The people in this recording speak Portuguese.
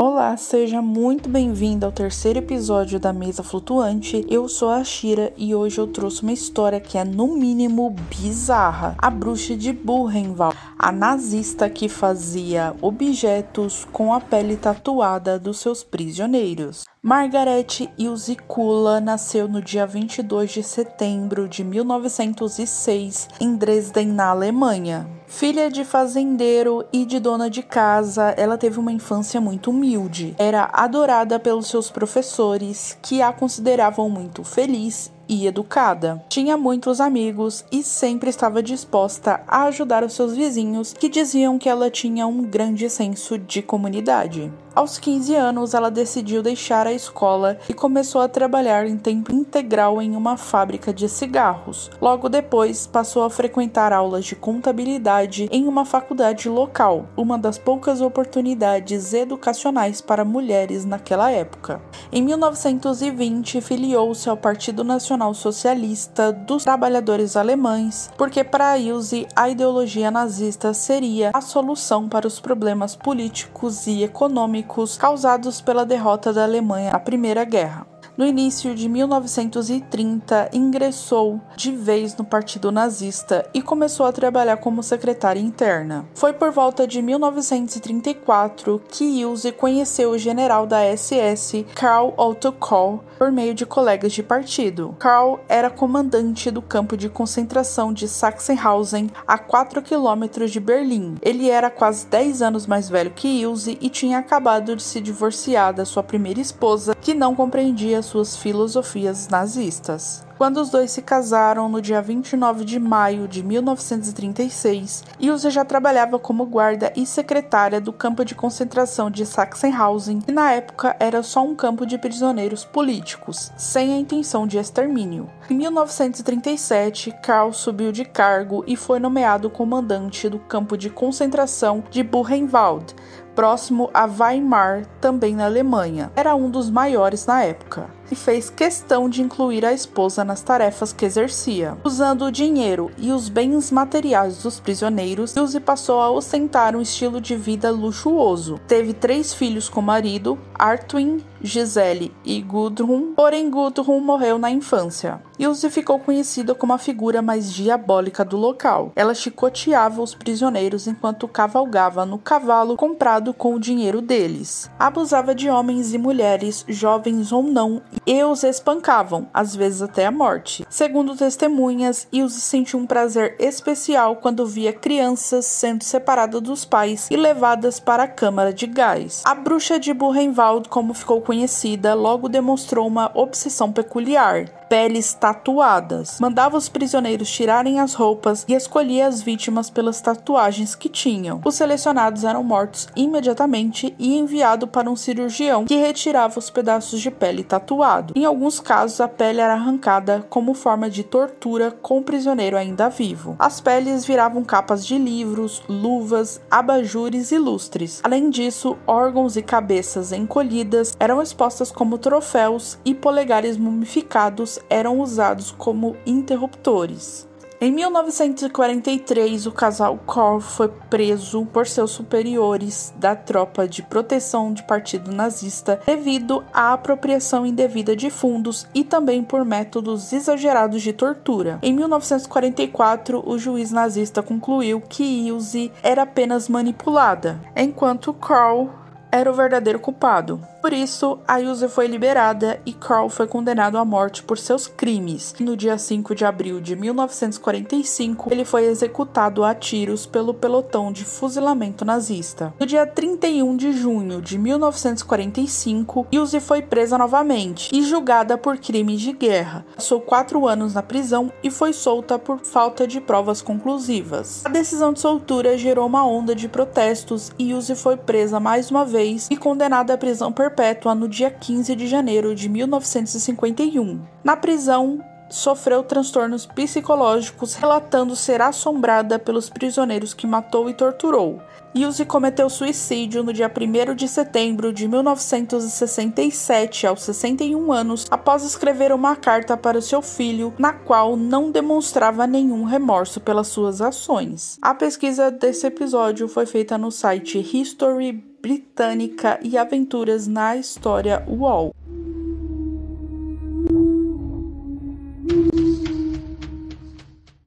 Olá, seja muito bem-vindo ao terceiro episódio da Mesa Flutuante. Eu sou a Shira e hoje eu trouxe uma história que é no mínimo bizarra. A bruxa de Buchenwald, a nazista que fazia objetos com a pele tatuada dos seus prisioneiros. Margaret Ilzikula nasceu no dia 22 de setembro de 1906 em Dresden, na Alemanha. Filha de fazendeiro e de dona de casa, ela teve uma infância muito humilde. Era adorada pelos seus professores, que a consideravam muito feliz e educada. Tinha muitos amigos e sempre estava disposta a ajudar os seus vizinhos, que diziam que ela tinha um grande senso de comunidade. Aos 15 anos, ela decidiu deixar a escola e começou a trabalhar em tempo integral em uma fábrica de cigarros. Logo depois, passou a frequentar aulas de contabilidade em uma faculdade local, uma das poucas oportunidades educacionais para mulheres naquela época. Em 1920, filiou-se ao Partido Nacional Socialista dos Trabalhadores Alemães, porque para Ilse a ideologia nazista seria a solução para os problemas políticos e econômicos causados pela derrota da Alemanha na Primeira Guerra. No início de 1930, ingressou de vez no Partido Nazista e começou a trabalhar como secretária interna. Foi por volta de 1934 que Ilse conheceu o general da SS, Karl Otto Kohl, por meio de colegas de partido. Karl era comandante do campo de concentração de Sachsenhausen, a 4 quilômetros de Berlim. Ele era quase 10 anos mais velho que Ilse e tinha acabado de se divorciar da sua primeira esposa, que não compreendia suas filosofias nazistas. Quando os dois se casaram no dia 29 de maio de 1936, Ilse já trabalhava como guarda e secretária do campo de concentração de Sachsenhausen, que na época era só um campo de prisioneiros políticos, sem a intenção de extermínio. Em 1937, Karl subiu de cargo e foi nomeado comandante do campo de concentração de Buchenwald, próximo a Weimar, também na Alemanha. Era um dos maiores na época e fez questão de incluir a esposa nas tarefas que exercia. Usando o dinheiro e os bens materiais dos prisioneiros, Ilse passou a ostentar um estilo de vida luxuoso. Teve três filhos com o marido, Artwin, Gisele e Gudrun, porém Gudrun morreu na infância. Ilse ficou conhecida como a figura mais diabólica do local. Ela chicoteava os prisioneiros enquanto cavalgava no cavalo comprado com o dinheiro deles. Abusava de homens e mulheres, jovens ou não, e os espancavam, às vezes até a morte. Segundo testemunhas, Ilse sentiu um prazer especial quando via crianças sendo separadas dos pais e levadas para a câmara de gás. A bruxa de Buchenwald, como ficou conhecida, logo demonstrou uma obsessão peculiar peles tatuadas. Mandava os prisioneiros tirarem as roupas e escolhia as vítimas pelas tatuagens que tinham. Os selecionados eram mortos imediatamente e enviados para um cirurgião que retirava os pedaços de pele tatuado. Em alguns casos, a pele era arrancada como forma de tortura com o prisioneiro ainda vivo. As peles viravam capas de livros, luvas, abajures e lustres. Além disso, órgãos e cabeças encolhidas eram expostas como troféus e polegares mumificados eram usados como interruptores. Em 1943, o casal Korr foi preso por seus superiores da tropa de proteção de partido nazista devido à apropriação indevida de fundos e também por métodos exagerados de tortura. Em 1944, o juiz nazista concluiu que Ilse era apenas manipulada, enquanto Karl era o verdadeiro culpado. Por isso, a Ilse foi liberada e Carl foi condenado à morte por seus crimes. No dia 5 de abril de 1945, ele foi executado a tiros pelo pelotão de fuzilamento nazista. No dia 31 de junho de 1945, Ilse foi presa novamente e julgada por crimes de guerra. Passou quatro anos na prisão e foi solta por falta de provas conclusivas. A decisão de soltura gerou uma onda de protestos e Ilse foi presa mais uma vez e condenada à prisão perpétua no dia 15 de janeiro de 1951. Na prisão, sofreu transtornos psicológicos, relatando ser assombrada pelos prisioneiros que matou e torturou. Ilse cometeu suicídio no dia 1 de setembro de 1967, aos 61 anos, após escrever uma carta para seu filho, na qual não demonstrava nenhum remorso pelas suas ações. A pesquisa desse episódio foi feita no site History Britânica e Aventuras na História UOL.